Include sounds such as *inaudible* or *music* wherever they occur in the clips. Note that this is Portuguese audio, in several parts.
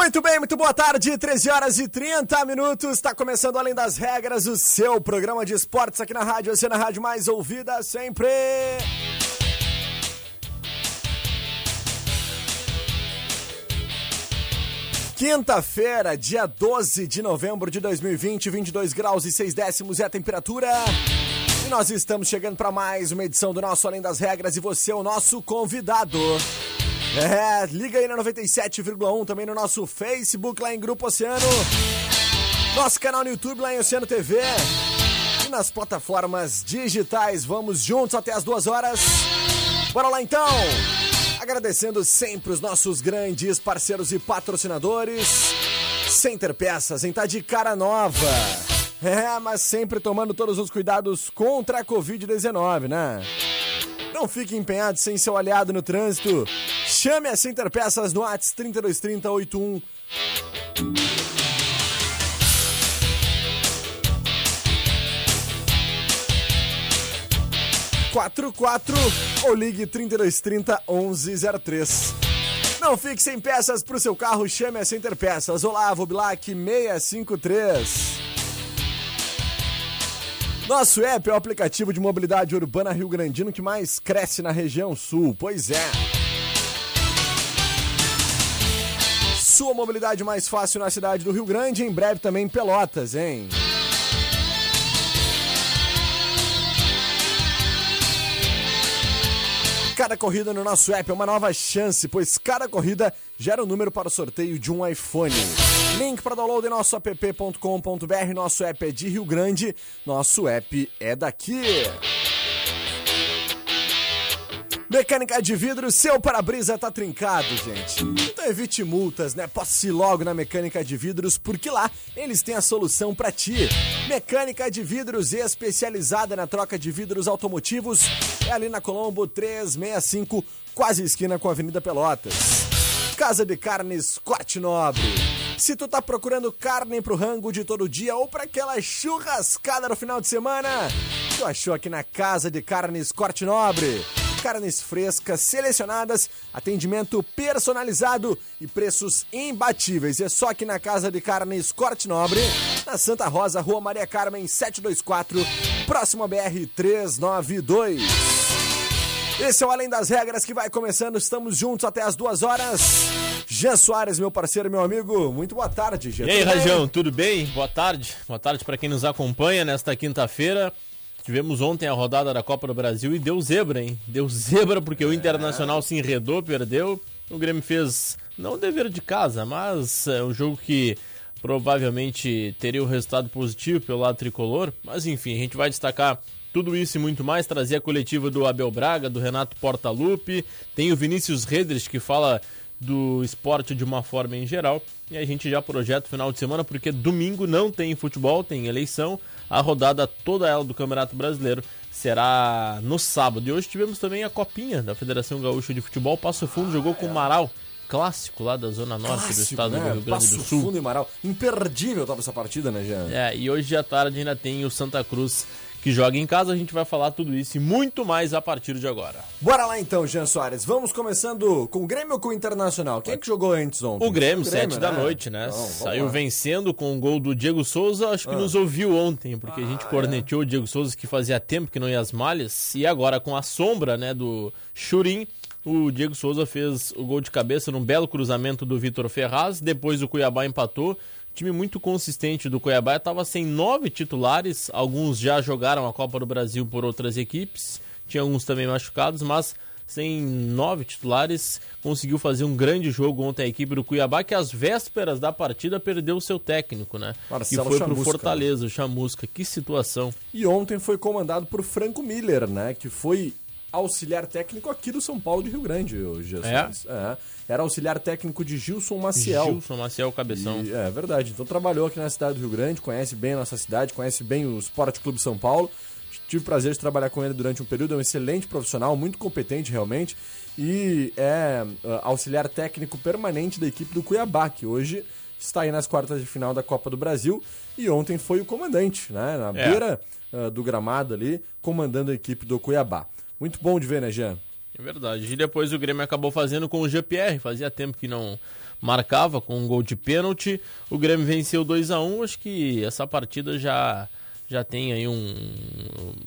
Muito bem, muito boa tarde, 13 horas e 30 minutos. Está começando Além das Regras, o seu programa de esportes aqui na rádio, você na rádio mais ouvida sempre. Quinta-feira, dia 12 de novembro de 2020, 22 graus e 6 décimos é a temperatura. E nós estamos chegando para mais uma edição do nosso Além das Regras e você é o nosso convidado. É, liga aí na 97,1 também no nosso Facebook lá em Grupo Oceano. Nosso canal no YouTube lá em Oceano TV. E nas plataformas digitais. Vamos juntos até as duas horas. Bora lá então! Agradecendo sempre os nossos grandes parceiros e patrocinadores. Center Peças, em tá de cara nova. É, mas sempre tomando todos os cuidados contra a Covid-19, né? Não fique empenhado sem seu aliado no trânsito. Chame a Center Peças no ATS 3230 81. quatro quatro ou ligue 3230 1103. Não fique sem peças para o seu carro, chame a Center Peças. Olavo Bilac 653. Nosso app é o aplicativo de mobilidade urbana Rio Grandino que mais cresce na região sul. Pois é. Sua mobilidade mais fácil na cidade do Rio Grande, em breve também em Pelotas, hein? Cada corrida no nosso app é uma nova chance, pois cada corrida gera um número para o sorteio de um iPhone. Link para download em nosso app.com.br. Nosso app é de Rio Grande, nosso app é daqui. Mecânica de vidro, seu para-brisa tá trincado, gente. Então evite multas, né? Passe logo na Mecânica de Vidros, porque lá eles têm a solução para ti. Mecânica de Vidros especializada na troca de vidros automotivos é ali na Colombo 365, quase esquina com a Avenida Pelotas. Casa de Carnes Corte Nobre. Se tu tá procurando carne pro rango de todo dia ou para aquela churrascada no final de semana, tu achou aqui na Casa de Carnes Corte Nobre carnes frescas, selecionadas, atendimento personalizado e preços imbatíveis. É só aqui na Casa de Carnes Corte Nobre, na Santa Rosa, Rua Maria Carmen 724, próximo a BR 392. Esse é o Além das Regras que vai começando, estamos juntos até as duas horas. Jean Soares, meu parceiro, meu amigo, muito boa tarde, Jean. E aí, Rajão, tudo bem? Boa tarde. Boa tarde para quem nos acompanha nesta quinta-feira. Tivemos ontem a rodada da Copa do Brasil e deu zebra, hein? Deu zebra porque o Internacional se enredou, perdeu. O Grêmio fez não o dever de casa, mas é um jogo que provavelmente teria um resultado positivo pelo lado tricolor. Mas enfim, a gente vai destacar tudo isso e muito mais, trazer a coletiva do Abel Braga, do Renato Portaluppi, tem o Vinícius Redres que fala do esporte de uma forma em geral. E a gente já projeta o final de semana, porque domingo não tem futebol, tem eleição A rodada toda ela do Campeonato Brasileiro será no sábado. E hoje tivemos também a copinha da Federação Gaúcha de Futebol. Passo Fundo jogou com o Marau clássico lá da zona norte Clássico, do estado né? do Rio Grande Passo do Sul. Fundo e Marau. Imperdível tava essa partida, né, Jean? É, e hoje à tarde ainda tem o Santa Cruz que joga em casa. A gente vai falar tudo isso e muito mais a partir de agora. Bora lá então, Jean Soares. Vamos começando com o Grêmio ou com o Internacional? Quem é que jogou antes ontem? O Grêmio, sete da noite, né? Vamos Saiu lá. Ah. vencendo com o gol do Diego Souza. Acho que nos ouviu ontem, porque a gente corneteou o Diego Souza que fazia tempo que não ia às malhas. E agora com a sombra, né, do Churim, o Diego Souza fez o gol de cabeça num belo cruzamento do Vitor Ferraz. Depois o Cuiabá empatou. Time muito consistente do Cuiabá estava sem nove titulares. Alguns já jogaram a Copa do Brasil por outras equipes. Tinha alguns também machucados, mas sem nove titulares, conseguiu fazer um grande jogo ontem a equipe do Cuiabá, que às vésperas da partida perdeu o seu técnico, né? Marcelo e foi pro Chamusca, Fortaleza, o Chamusca. Que situação. E ontem foi comandado por Franco Miller, né? Que foi auxiliar técnico aqui do São Paulo de Rio Grande, o Jean É? É. Era auxiliar técnico de Gilson Maciel. Gilson Maciel Cabeção. E- é verdade. Então trabalhou aqui na cidade do Rio Grande, conhece bem a nossa cidade, conhece bem o Esporte Clube São Paulo. Tive o prazer de trabalhar com ele durante um período, é um excelente profissional, muito competente realmente. E é ah, auxiliar técnico permanente da equipe do Cuiabá, que hoje está aí nas quartas de final da Copa do Brasil. E ontem foi o comandante, né? Na É. beira ah, do gramado ali, comandando a equipe do Cuiabá. Muito bom de ver, né, Jean? É verdade. E depois o Grêmio acabou fazendo com o GPR. Fazia tempo que não marcava com um gol de pênalti. O Grêmio venceu 2 a 1 Acho que essa partida já já tem aí um,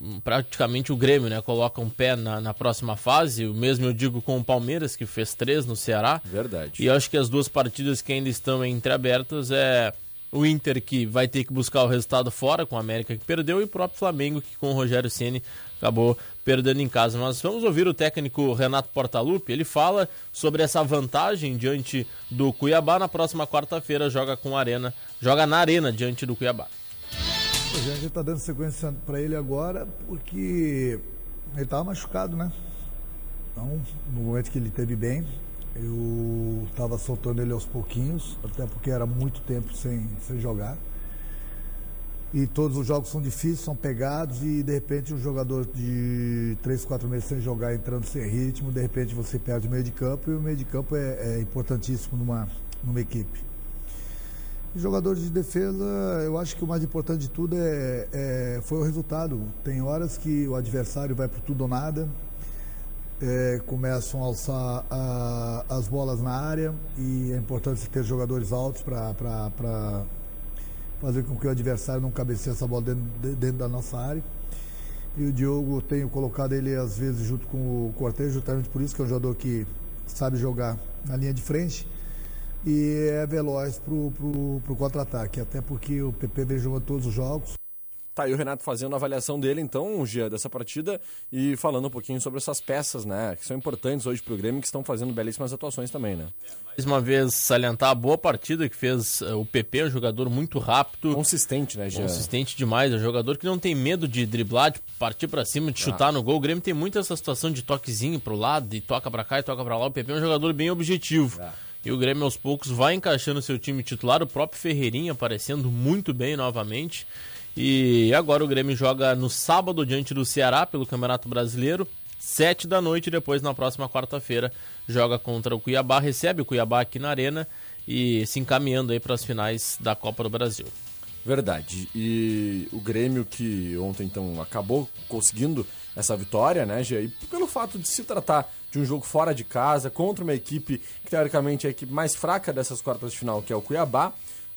um- praticamente o Grêmio, né? Coloca um pé na, na próxima fase. O mesmo eu digo com o Palmeiras que fez três no Ceará. Verdade. E acho que as duas partidas que ainda estão entreabertas é o Inter que vai ter que buscar o resultado fora com a América que perdeu e o próprio Flamengo que com o Rogério Ceni acabou perdendo em casa. Mas vamos ouvir o técnico Renato Portaluppi. Ele fala sobre essa vantagem diante do Cuiabá na próxima quarta-feira joga com a Arena, joga na Arena diante do Cuiabá. A gente está dando sequência para ele agora porque ele estava machucado, né? Então, no momento que ele teve bem, eu estava soltando ele aos pouquinhos, até porque era muito tempo sem, sem jogar. E todos os jogos são difíceis, são pegados, e de repente um jogador de 3, 4 meses sem jogar, entrando sem ritmo, de repente você perde o meio de campo, e o meio de campo é, é importantíssimo numa, numa equipe. E Jogadores de defesa, eu acho que o mais importante de tudo é, é- foi o resultado. Tem horas que o adversário vai por tudo ou nada, é, começam a alçar a- as bolas na área e é importante ter jogadores altos para fazer com que o adversário não cabeceie essa bola dentro, de- dentro da nossa área. E o Diogo, tenho colocado ele às vezes junto com o Cortez, justamente por isso que é um jogador que sabe jogar na linha de frente e é veloz pro, pro contra-ataque, até porque o PP vem jogando todos os jogos. Tá aí o Renato fazendo a avaliação dele, então, Gia, dessa partida e falando um pouquinho sobre essas peças, né, que são importantes hoje pro Grêmio, que estão fazendo belíssimas atuações também, né? Mais uma vez, salientar a boa partida que fez eh, o PP, um jogador muito rápido. Consistente, né, Gia? Consistente demais, é um jogador que não tem medo de driblar, de partir pra cima, de chutar no gol. O Grêmio tem muito essa situação de toquezinho pro lado, e toca pra cá e toca pra lá. O PP é um jogador bem objetivo. E o Grêmio aos poucos vai encaixando seu time titular, o próprio Ferreirinha aparecendo muito bem novamente. E agora o Grêmio joga no sábado diante do Ceará pelo Campeonato Brasileiro. Sete da noite, depois na próxima quarta-feira joga contra o Cuiabá, recebe o Cuiabá aqui na Arena e se encaminhando aí para as finais da Copa do Brasil. Verdade. E o Grêmio que ontem então acabou conseguindo essa vitória, né, Gia? E pelo fato de se tratar de um jogo fora de casa contra uma equipe que teoricamente é a equipe mais fraca dessas quartas de final, que é o Cuiabá,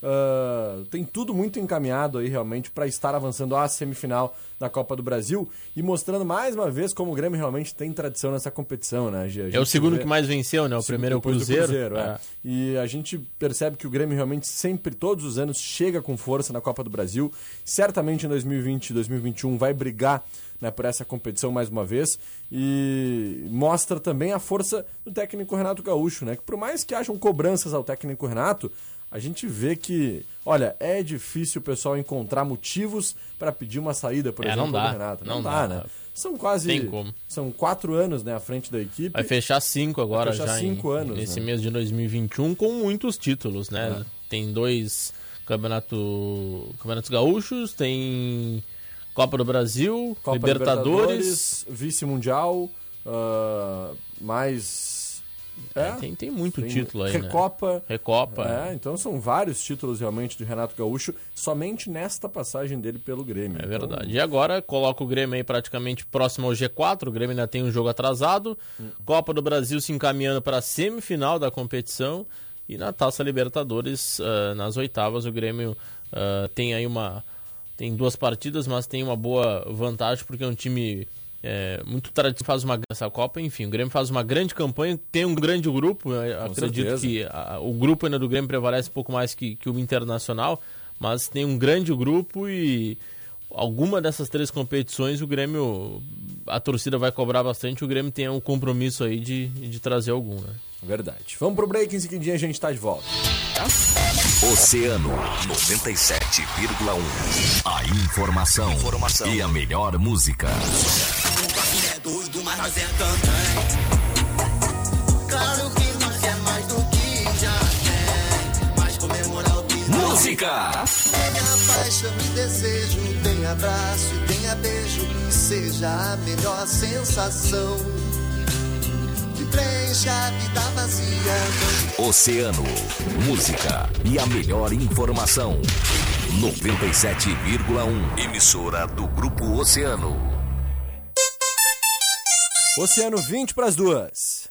ah, tem tudo muito encaminhado aí realmente para estar avançando à semifinal da Copa do Brasil e mostrando mais uma vez como o Grêmio realmente tem tradição nessa competição, né, É o segundo vê- que mais venceu, né? O primeiro é o do Cruzeiro. é. É. E a gente percebe que o Grêmio realmente sempre, todos os anos, chega com força na Copa do Brasil. Certamente em 2020 e 2021 vai brigar né, por essa competição mais uma vez. E mostra também a força do técnico Renato Gaúcho, né? Que por mais que hajam cobranças ao técnico Renato, a gente vê que, olha, é difícil o pessoal encontrar motivos para pedir uma saída, por É, exemplo, não dá. do Renato. Não, Não dá, dá. né? São quase. Tem como. São quatro anos né, à frente da equipe. Vai fechar cinco agora fechar já cinco em, anos, nesse né? mês de 2021 com muitos títulos, né? É. Tem dois Campeonato, Campeonatos Gaúchos, tem Copa do Brasil, Copa Libertadores. Vice-Mundial, ah, mais. É, Tem, tem muito tem título aí, né? Recopa. Recopa. É, então são vários títulos realmente de Renato Gaúcho, somente nesta passagem dele pelo Grêmio. É Então, verdade. E agora coloca o Grêmio aí praticamente próximo ao G4. O Grêmio ainda tem um jogo atrasado. Copa do Brasil se encaminhando para a semifinal da competição. E na Taça Libertadores, ah, nas oitavas, o Grêmio ah, tem aí uma. Tem duas partidas, mas tem uma boa vantagem porque é um time é, muito tradicional, faz uma essa Copa. Enfim, o Grêmio faz uma grande campanha, tem um grande grupo. eu acredito certeza. que a- o grupo ainda do Grêmio prevalece um pouco mais que, que o Internacional, mas tem um grande grupo e alguma dessas três competições o Grêmio, a torcida vai cobrar bastante, o Grêmio tem um compromisso aí de, de trazer algum, né? Verdade. Vamos pro break, em seguidinho a gente tá de volta. Oceano 97,1. A informação, e a melhor música. É doido, mas nós é cantante. Claro que nós é mais do que já tem. Mas comemorar o que Música! Tenha paixão e desejo, tem abraço e tenha beijo, seja a melhor sensação. Que preencha a vida vazia. Oceano, música e a melhor informação. 97,1. Emissora do Grupo Oceano. Oceano 20 para as duas.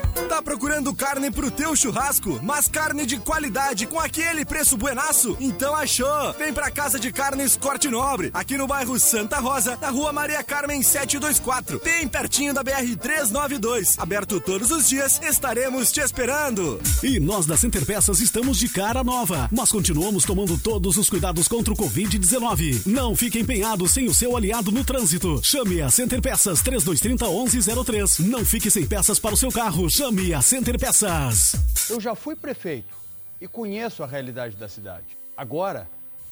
Procurando carne pro teu churrasco, mas carne de qualidade com aquele preço buenaço? Então achou! Vem pra Casa de Carnes Corte Nobre, aqui no bairro Santa Rosa, na rua Maria Carmen 724, bem pertinho da BR 392. Aberto todos os dias, estaremos te esperando. E nós da Center Peças estamos de cara nova, mas continuamos tomando todos os cuidados contra o Covid-19. Não fique empenhado sem o seu aliado no trânsito. Chame a Center Peças 3230 1103. Não fique sem peças para o seu carro. Chame a Center Peças. Eu já fui prefeito e conheço a realidade da cidade. Agora,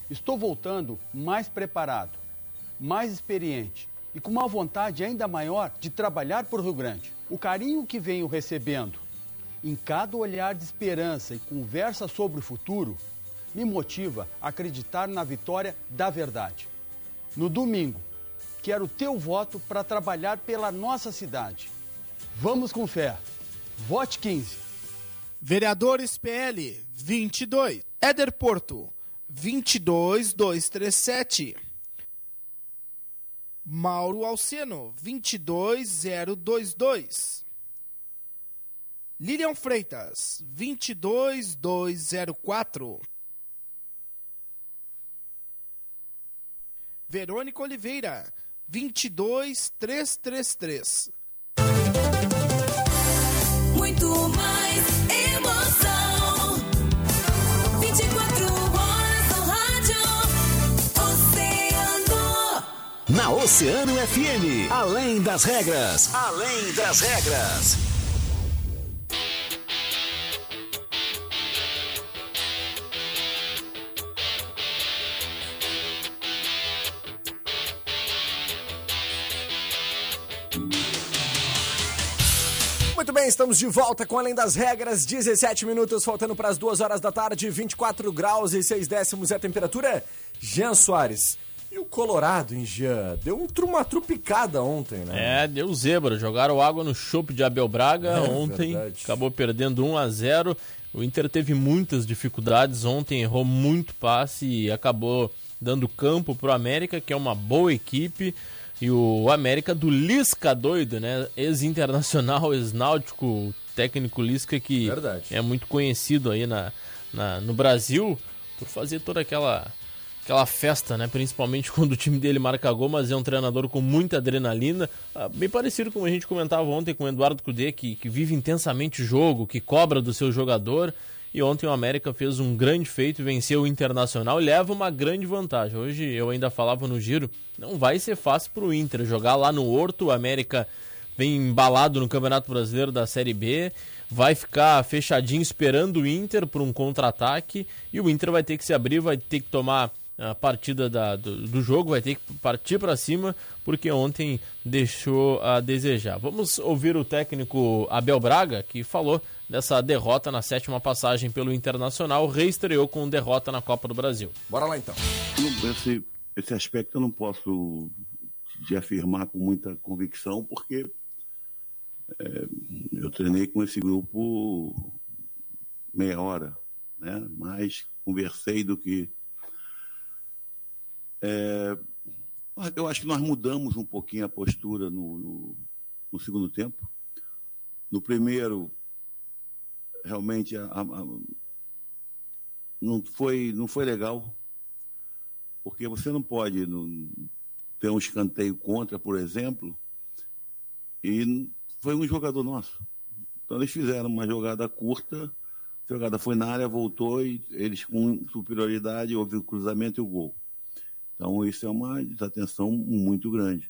estou voltando mais preparado, mais experiente e com uma vontade ainda maior de trabalhar por Rio Grande. O carinho que venho recebendo em cada olhar de esperança e conversa sobre o futuro me motiva a acreditar na vitória da verdade. No domingo, quero teu voto para trabalhar pela nossa cidade. Vamos com fé. Vote 15. Vereadores PL 22. Éder Porto 22237. Mauro Alceno 22022. Lilian Freitas 22204. Verônica Oliveira 22333. Muito mais emoção. 24 horas no rádio. Oceano. Na Oceano FM, além das regras, além das regras. Estamos de volta com Além das Regras, 17 minutos, faltando para as 2 horas da tarde, 24 graus e 6 décimos é a temperatura. Jean Soares, e o Colorado, hein, Jean? Deu um uma trupicada ontem, né? É, deu zebra. Jogaram água no chope de Abel Braga É, ontem. verdade. Acabou perdendo 1 a 0 O Inter teve muitas dificuldades ontem, errou muito passe e acabou dando campo pro América, que é uma boa equipe. E o América do Lisca doido, né? Ex-internacional, *laughs* ex-náutico, técnico Lisca que Verdade. é muito conhecido aí na, na- no Brasil por fazer toda aquela aquela festa, né? Principalmente *laughs* quando o time dele marca gol, mas é um treinador com muita adrenalina. Ah, bem parecido com a gente comentava ontem com o Eduardo Cudê, que, que vive intensamente o jogo, que cobra do seu jogador. E ontem o América fez um grande feito, venceu o Internacional e leva uma grande vantagem. Hoje eu ainda falava no giro, não vai ser fácil pro Inter jogar lá no Horto, o América vem embalado no Campeonato Brasileiro da Série B, vai ficar fechadinho esperando o Inter por um contra-ataque e o Inter vai ter que se abrir, vai ter que tomar a partida da- do, do jogo, vai ter que partir para cima, porque ontem deixou a desejar. Vamos ouvir o técnico Abel Braga, que falou dessa derrota na sétima passagem pelo Internacional, reestreou com derrota na Copa do Brasil. Bora lá então. Esse, esse aspecto eu não posso te afirmar com muita convicção, porque é, eu treinei com esse grupo meia hora, né? mais conversei do que. É, eu acho que nós mudamos um pouquinho a postura no, no, no segundo tempo. No primeiro, realmente a- a- não, foi, não foi legal porque você não pode ter um escanteio contra, por exemplo, e foi um jogador nosso. Então eles fizeram uma jogada curta, a jogada foi na área, voltou e eles com superioridade, houve o cruzamento e o gol. Então isso é uma desatenção muito grande.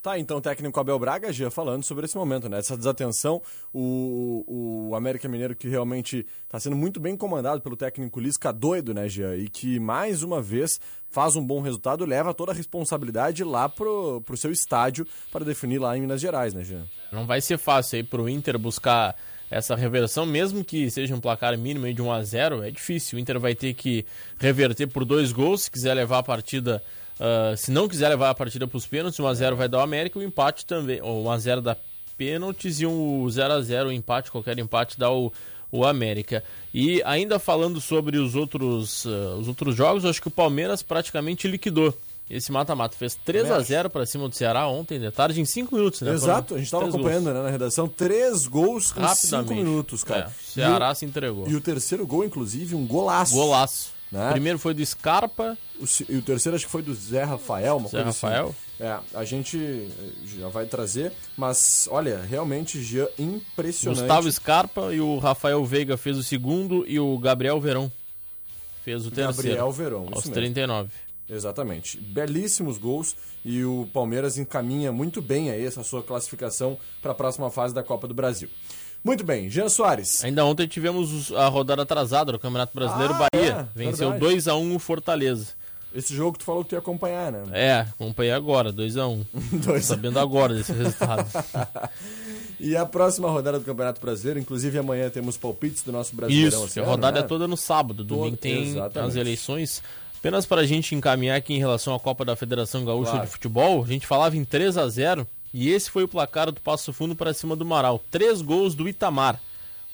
Tá, então o técnico Abel Braga já falando sobre esse momento, né? Essa desatenção, o, o América Mineiro que realmente está sendo muito bem comandado pelo técnico Lisca doido, né, Jean? E que mais uma vez faz um bom resultado, leva toda a responsabilidade lá pro, pro seu estádio para definir lá em Minas Gerais, né, Jean? Não vai ser fácil aí pro Inter buscar essa reversão, mesmo que seja um placar mínimo de 1 a 0 é difícil. O Inter vai ter que reverter por dois gols se quiser levar a partida. ah, se não quiser levar a partida para os pênaltis, 1 a 0 vai dar o América, o empate também, ou 1 a 0 dá pênaltis e um 0 a 0 o empate, qualquer empate dá o, o América. E ainda falando sobre os outros, ah, os outros jogos, acho que o Palmeiras praticamente liquidou esse mata-mata. Fez 3 a 0 para cima do Ceará ontem de tarde em 5 minutos, né? Exato, Foram a gente estava acompanhando né, na redação, três gols em cinco Rapidamente. minutos, cara. É, Ceará o- se entregou. E o terceiro gol, inclusive, um golaço. Golaço. Né? O primeiro foi do Scarpa. O, e o terceiro acho que foi do Zé Rafael, uma Zé coisa assim. Rafael? É, a gente eh, já vai trazer, mas olha, realmente Jean impressionante. Gustavo Scarpa e o Rafael Veiga fez o segundo e o Gabriel Verão fez o terceiro. Gabriel Verão, Aos isso mesmo. 39. Exatamente. Belíssimos gols e o Palmeiras encaminha muito bem aí essa sua classificação para a próxima fase da Copa do Brasil. Muito bem, Jean Soares. Ainda ontem tivemos os- a rodada atrasada do Campeonato Brasileiro. Ah, Bahia é, venceu verdade. 2x1 o Fortaleza. Esse jogo tu falou que tu ia acompanhar, né? É, acompanhei agora, 2x1. Dois a- *laughs* Sabendo agora desse resultado. *laughs* E a próxima rodada do Campeonato Brasileiro, inclusive amanhã temos palpites do nosso Brasileirão. Isso, a rodada né? é toda no sábado. Domingo tem exatamente. as eleições. Apenas para a gente encaminhar aqui em relação à Copa da Federação Gaúcha Claro. de Futebol, a gente falava em 3 a 0 e esse foi o placar do Passo Fundo para cima do Marau. Três gols do Itamar.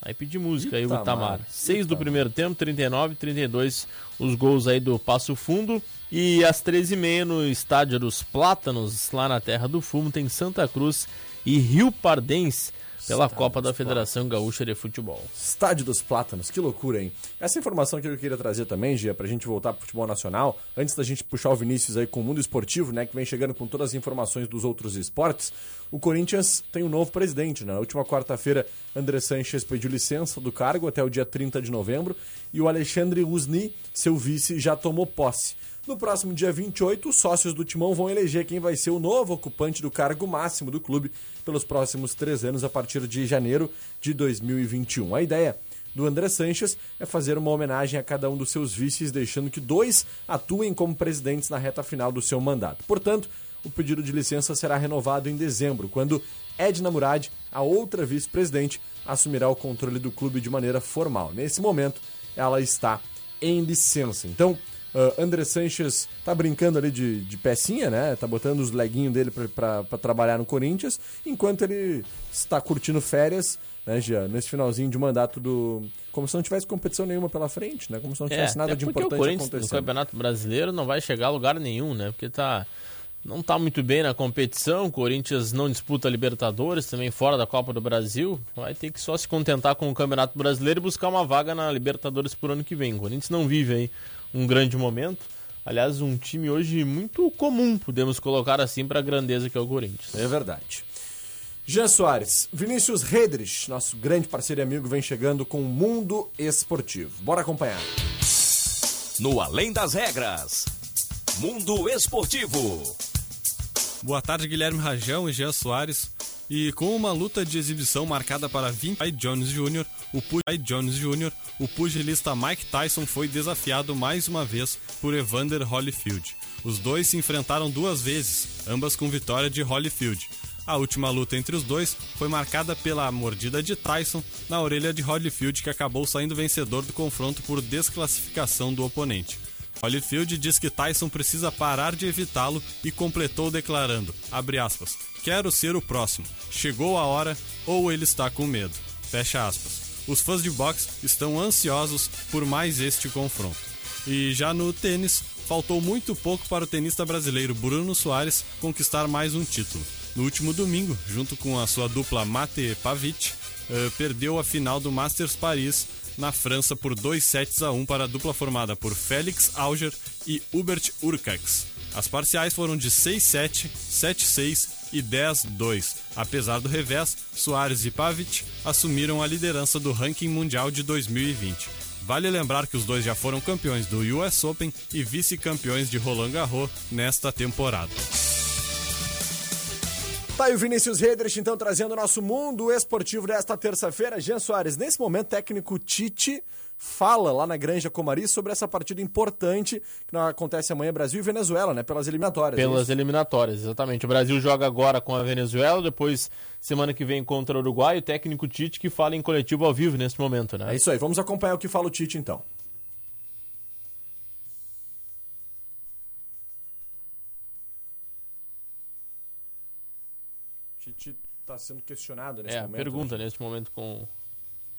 Aí pedi música aí o Itamar, Itamar. Seis do Itamar. primeiro tempo, 39, 32 os gols aí do Passo Fundo. E às 13h30 no Estádio dos Plátanos, lá na Terra do Fumo, tem Santa Cruz e Rio Pardense pela Estádio Copa da Federação Gaúcha de Futebol. Estádio dos Plátanos, que loucura, hein? Essa informação que eu queria trazer também, Gia, pra gente voltar pro futebol nacional, antes da gente puxar o Vinícius aí com o mundo esportivo, né, que vem chegando com todas as informações dos outros esportes, o Corinthians tem um novo presidente, né? Na última quarta-feira, André Sanches pediu licença do cargo até o dia 30 de novembro e o Alexandre Usni, seu vice, já tomou posse. No próximo dia 28, os sócios do Timão vão eleger quem vai ser o novo ocupante do cargo máximo do clube pelos próximos três anos a partir de janeiro de 2021. A ideia do André Sanches é fazer uma homenagem a cada um dos seus vices, deixando que dois atuem como presidentes na reta final do seu mandato. Portanto, o pedido de licença será renovado em dezembro, quando Edna Murad, a outra vice-presidente, assumirá o controle do clube de maneira formal. Nesse momento, ela está em licença. Então, Uh, André Sanches tá brincando ali de, de pecinha, né? Tá botando os leguinhos dele para trabalhar no Corinthians, enquanto ele está curtindo férias, né, Gia? Nesse finalzinho de mandato do. Como se não tivesse competição nenhuma pela frente, né? Como se não tivesse nada de É, até porque importante o Corinthians acontecendo. no Campeonato Brasileiro não vai chegar a lugar nenhum, né? Porque tá não tá muito bem na competição, o Corinthians não disputa Libertadores, também fora da Copa do Brasil, vai ter que só se contentar com o Campeonato Brasileiro e buscar uma vaga na Libertadores por ano que vem. O Corinthians não vive aí um grande momento. Aliás, um time hoje muito comum, podemos colocar assim, para a grandeza que é o Corinthians. É verdade. Jean Soares, Vinícius Redrich, nosso grande parceiro e amigo, vem chegando com o Mundo Esportivo. Bora acompanhar. No Além das Regras. Mundo Esportivo. Boa tarde, Guilherme Rajão e Jean Soares. E com uma luta de exibição marcada para 20 Pai Jones Jr., o Jones Jr., o pugilista Mike Tyson foi desafiado mais uma vez por Evander Holyfield. Os dois se enfrentaram duas vezes, ambas com vitória de Holyfield. A última luta entre os dois foi marcada pela mordida de Tyson na orelha de Holyfield, que acabou saindo vencedor do confronto por desclassificação do oponente. Holyfield diz que Tyson precisa parar de evitá-lo e completou declarando, aspas, quero ser o próximo, chegou a hora ou ele está com medo, fecha aspas. Os fãs de boxe estão ansiosos por mais este confronto. E já no tênis, faltou muito pouco para o tenista brasileiro Bruno Soares conquistar mais um título. No último domingo, junto com a sua dupla Mate Pavic, eh, perdeu a final do Masters Paris na França por 2 sets a 1 para a dupla formada por Félix Auger e Hubert Urcax. As parciais foram de 6-7, 7-6 e 10-2. Apesar do revés, Soares e Pavic assumiram a liderança do ranking mundial de 2020. Vale lembrar que os dois já foram campeões do US Open e vice-campeões de Roland Garros nesta temporada. Tá aí o Vinícius Redrich, então, trazendo o nosso mundo esportivo desta terça-feira. Jean Soares, nesse momento, técnico Tite fala lá na Granja Comari sobre essa partida importante que acontece amanhã, Brasil e Venezuela, né? Pelas eliminatórias. é Pelas eliminatórias, exatamente. O Brasil joga agora com a Venezuela, depois, semana que vem, contra o Uruguai. O técnico Tite que fala em coletivo ao vivo nesse momento, né? É isso aí, vamos acompanhar o que fala o Tite, então. Tite está sendo questionado nesse É, momento. pergunta né? neste momento com,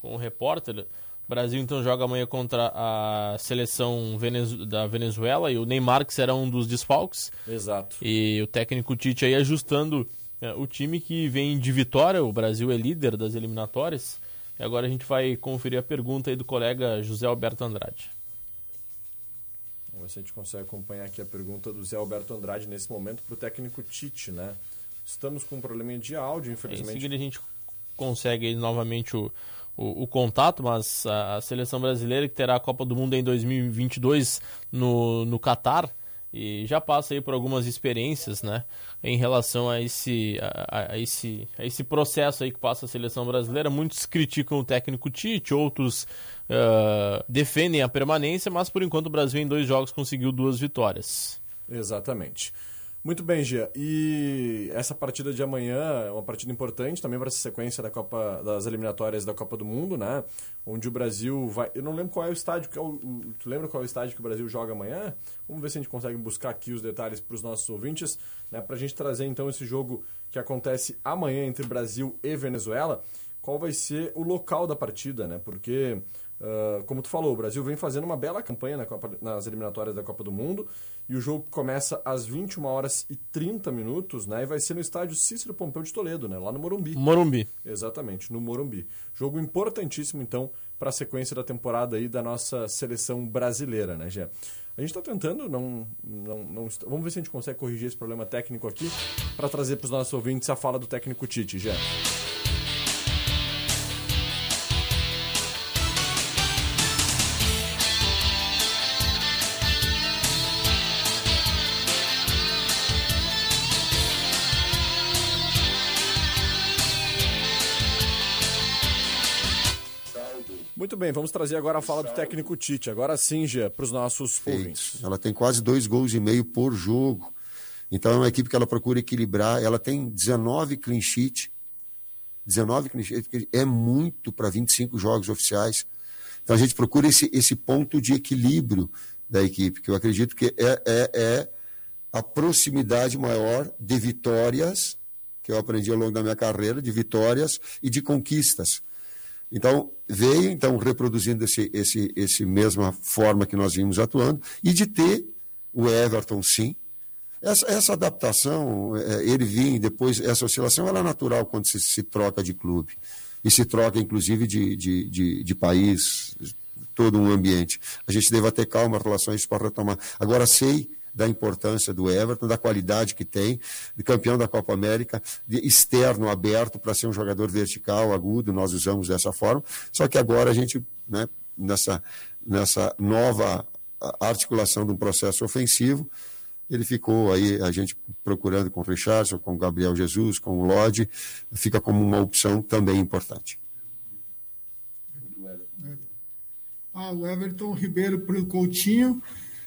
com o repórter. O Brasil então joga amanhã contra a seleção da Venezuela e o Neymar que será um dos desfalques. Exato. E o técnico Tite aí ajustando é, o time que vem de vitória. O Brasil é líder das eliminatórias. E agora a gente vai conferir a pergunta aí do colega José Alberto Andrade. Vamos ver se a gente consegue acompanhar aqui a pergunta do Zé Alberto Andrade nesse momento para o técnico Tite, né? Estamos com um probleminha de áudio, Em infelizmente. seguida a gente consegue novamente o, o, o contato, mas a, seleção brasileira que terá a Copa do Mundo em 2022 no, no Catar e já passa aí por algumas experiências, né, em relação a esse, a, a esse, a esse processo aí que passa a seleção brasileira. Muitos criticam o técnico Tite, outros ah, defendem a permanência, mas por enquanto o Brasil em dois jogos conseguiu duas vitórias. Exatamente. Muito bem, Gia. E essa partida de amanhã é uma partida importante também para essa sequência da Copa das eliminatórias da Copa do Mundo, né? Onde o Brasil vai. Eu não lembro qual é o estádio que é o... Tu lembra qual é o estádio que o Brasil joga amanhã? Vamos ver se a gente consegue buscar aqui os detalhes para os nossos ouvintes, né? Para a gente trazer então esse jogo que acontece amanhã entre Brasil e Venezuela. Qual vai ser o local da partida, né? Porque Uh, como tu falou, o Brasil vem fazendo uma bela campanha na Copa- nas eliminatórias da Copa do Mundo e o jogo começa às 21 horas e 30 minutos, né? E vai ser no estádio Cícero Pompeu de Toledo, né? Lá no Morumbi. Morumbi. Exatamente, no Morumbi. Jogo importantíssimo, então, para a sequência da temporada aí da nossa seleção brasileira, né, Gé? A gente está tentando, não, não, não vamos ver se a gente consegue corrigir esse problema técnico aqui para trazer para os nossos ouvintes a fala do técnico Tite, Gé. Bem, vamos trazer agora a fala do técnico Tite. Agora sim, Gé, para os nossos ouvintes. Ela tem quase dois gols e meio por jogo. Então é uma equipe que ela procura equilibrar. Ela tem 19 clean sheet. 19 clean sheet é muito para 25 jogos oficiais. Então a gente procura esse, esse ponto de equilíbrio da equipe, que eu acredito que é, é, é a proximidade maior de vitórias, que eu aprendi ao longo da minha carreira, de vitórias e de conquistas. Então, veio então reproduzindo esse, esse, esse mesma forma que nós vimos atuando, e de ter o Everton, sim. Essa, essa adaptação, eh, ele vir depois, essa oscilação, ela é natural quando se, se troca de clube. E se troca, inclusive, de, de, de, de país, todo um ambiente. A gente deve ter calma isso para retomar. Agora, sei da importância do Everton, da qualidade que tem, de campeão da Copa América, de externo aberto para ser um jogador vertical, agudo, nós usamos dessa forma. Só que agora a gente, né, nessa, nessa nova articulação de um processo ofensivo, ele ficou aí, a gente procurando com o Richardson, com o Gabriel Jesus, com o Lodge, fica como uma opção também importante. Ah, o Everton Ribeiro para o Coutinho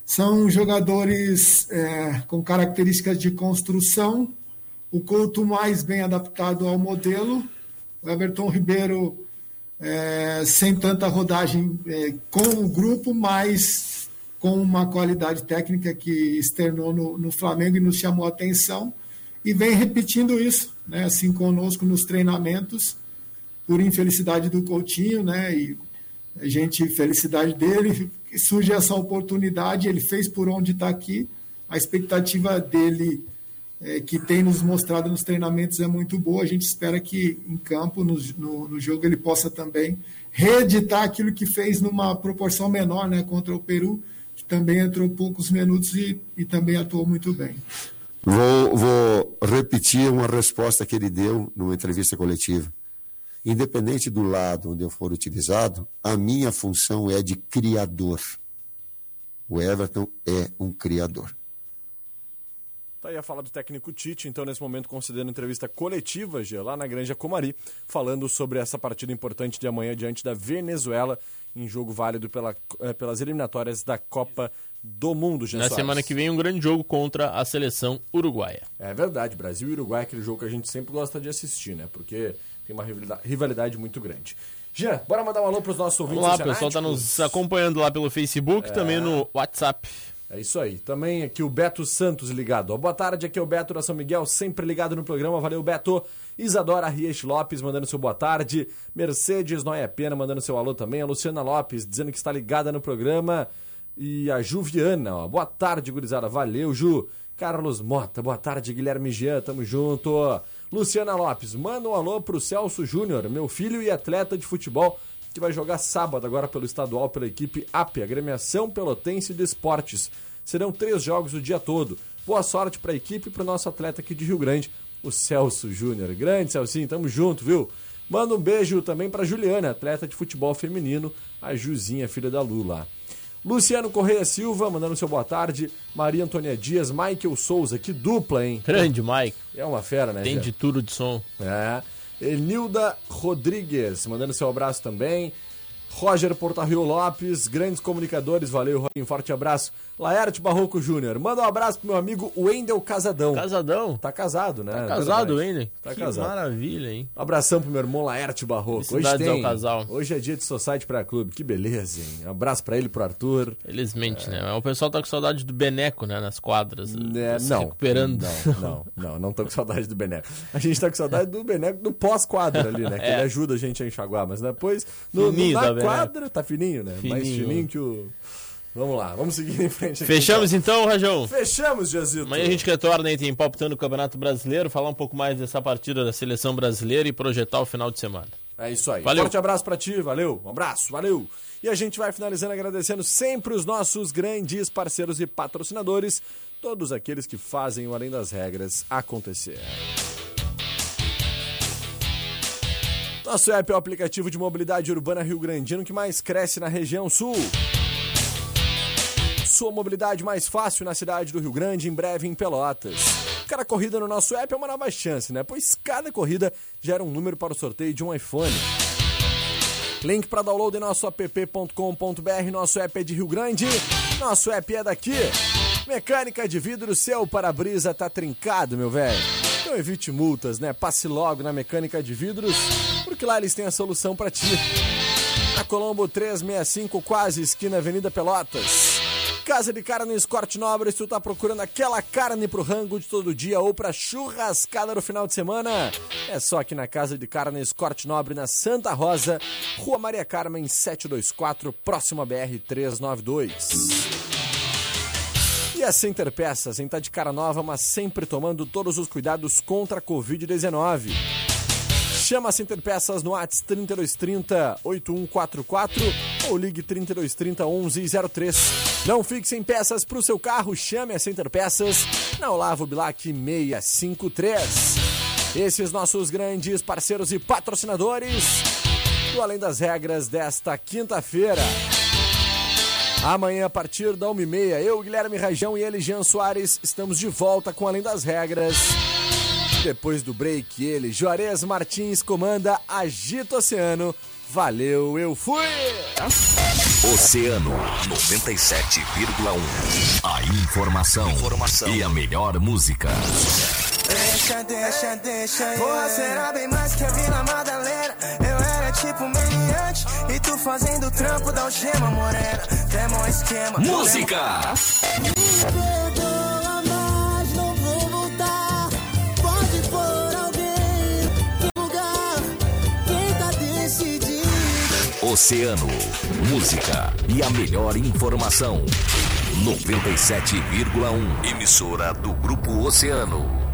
são jogadores é, com características de construção. O Couto mais bem adaptado ao modelo. O Everton Ribeiro é, sem tanta rodagem é, com o grupo, mas com uma qualidade técnica que externou no, no Flamengo e nos chamou a atenção. E vem repetindo isso, né, assim conosco nos treinamentos, por infelicidade do Coutinho, né, e a gente, felicidade dele, surge essa oportunidade, ele fez por onde está aqui, a expectativa dele, é, que tem nos mostrado nos treinamentos, é muito boa, a gente espera que em campo, no, no, no jogo, ele possa também reeditar aquilo que fez numa proporção menor, né, contra o Peru, que também entrou poucos minutos e, e também atuou muito bem. Vou, vou repetir uma resposta que ele deu numa entrevista coletiva. Independente do lado onde eu for utilizado, a minha função é de criador. O Everton é um criador. Tá aí a fala do técnico Tite, então nesse momento concedendo entrevista coletiva, Gê, lá na Granja Comari, falando sobre essa partida importante de amanhã diante da Venezuela, em jogo válido pela, eh, pelas eliminatórias da Copa do Mundo, Gê Na Soares. semana que vem, um grande jogo contra a seleção uruguaia. É verdade, Brasil e Uruguai é aquele jogo que a gente sempre gosta de assistir, né? Porque tem uma rivalidade- muito grande. Jean, bora mandar um alô pros nossos ouvintes Vamos lá, o pessoal oceanáticos? tá nos acompanhando lá pelo Facebook, É. também no WhatsApp. É isso aí. Também aqui o Beto Santos ligado. Ó, Boa tarde, aqui é o Beto da São Miguel, sempre ligado no programa. Valeu, Beto. Isadora Riech Lopes mandando seu boa tarde. Mercedes Noia Pena mandando seu alô também. A Luciana Lopes dizendo que está ligada no programa. E a Juviana, ó. Boa tarde, gurizada. Valeu, Ju. Carlos Mota, boa tarde, Guilherme Jean, tamo junto. Luciana Lopes, manda um alô pro Celso Júnior, meu filho e atleta de futebol, que vai jogar sábado agora pelo estadual pela equipe AP, Agremiação Pelotense de Esportes. Serão três jogos o dia todo. Boa sorte pra equipe e pro nosso atleta aqui de Rio Grande, o Celso Júnior. Grande Celcinho, tamo junto, viu? Manda um beijo também pra Juliana, atleta de futebol feminino, a Juzinha, filha da Lula. Luciano Correia Silva, mandando seu boa tarde. Maria Antônia Dias, Michael Souza, que dupla, hein? Grande Mike. É uma fera, né? Tem de tudo de som. É. Enilda Rodrigues, mandando seu abraço também. Roger Portarrio Lopes, grandes comunicadores, valeu, Roginho, forte abraço. Laerte Barroco Júnior, manda um abraço pro meu amigo Wendel Casadão. Casadão? Tá casado, né? Tá casado, Wendel? Tá que casado. maravilha, hein? Um abração pro meu irmão Laerte Barroco. Hoje tem. ao casal. Hoje é dia de Society Praia Clube. Que beleza, hein? Um abraço pra ele, pro Arthur. Felizmente, né? O pessoal tá com saudade do Beneco, né? Nas quadras. É, não. recuperando. Não, não, não, não tô com saudade do Beneco. A gente tá com saudade do Beneco do pós-quadra ali, né? Que *laughs* É. ele ajuda a gente a enxaguar, mas depois, no, no, na Beneco. quadra, tá fininho, né? Mais Fininho. fininho que o. Vamos lá, vamos seguir em frente aqui. Fechamos então, Rajão? Fechamos, Jazito. Amanhã a gente retorna tem palpitando o Campeonato Brasileiro, falar um pouco mais dessa partida da seleção brasileira e projetar o final de semana. É isso aí. Valeu. Forte abraço pra ti, valeu. Um abraço, valeu. E a gente vai finalizando agradecendo sempre os nossos grandes parceiros e patrocinadores, todos aqueles que fazem o Além das Regras acontecer. Nosso app é o aplicativo de mobilidade urbana Rio Grandino que mais cresce na região sul. Sua mobilidade mais fácil na cidade do Rio Grande, em breve em Pelotas. Cada corrida no nosso app é uma nova chance, né? Pois cada corrida gera um número para o sorteio de um iPhone. Link para download em nosso app.com.br. Nosso app é de Rio Grande. Nosso app é daqui. Mecânica de vidro, seu para-brisa tá trincado, meu velho. Então evite multas, né? Passe logo na Mecânica de Vidros, porque lá eles têm a solução para ti. Na Colombo 365, quase esquina Avenida Pelotas. Casa de Carnes Corte Nobre, se tu tá procurando aquela carne pro rango de todo dia ou pra churrascada no final de semana, é só aqui na Casa de Carnes Corte Nobre, na Santa Rosa, Rua Maria Carmen 724, próximo a BR 392. E a Center Peças, em tá de cara nova, mas sempre tomando todos os cuidados contra a Covid-19. Chama a Center Peças no ATS 3230 8144 ou ligue 3230 1103. Não fique sem peças para o seu carro, chame a Center Peças na Olavo Bilac 653. Esses nossos grandes parceiros e patrocinadores do Além das Regras desta quinta-feira. Amanhã, a partir da 1h30, eu, Guilherme Rajão e ele, Jean Soares, estamos de volta com Além das Regras. Depois do break, ele, Juarez Martins, comanda Agito Oceano. Valeu, eu fui! Oceano 97,1. A informação, informação e a melhor música. Deixa, deixa, deixa. Porra, será bem mais que a Vila Madalena. Eu era tipo meliante e tu fazendo trampo da algema morena. Demo esquema. Música! Me Oceano, música e a melhor informação. 97,1. Emissora do Grupo Oceano.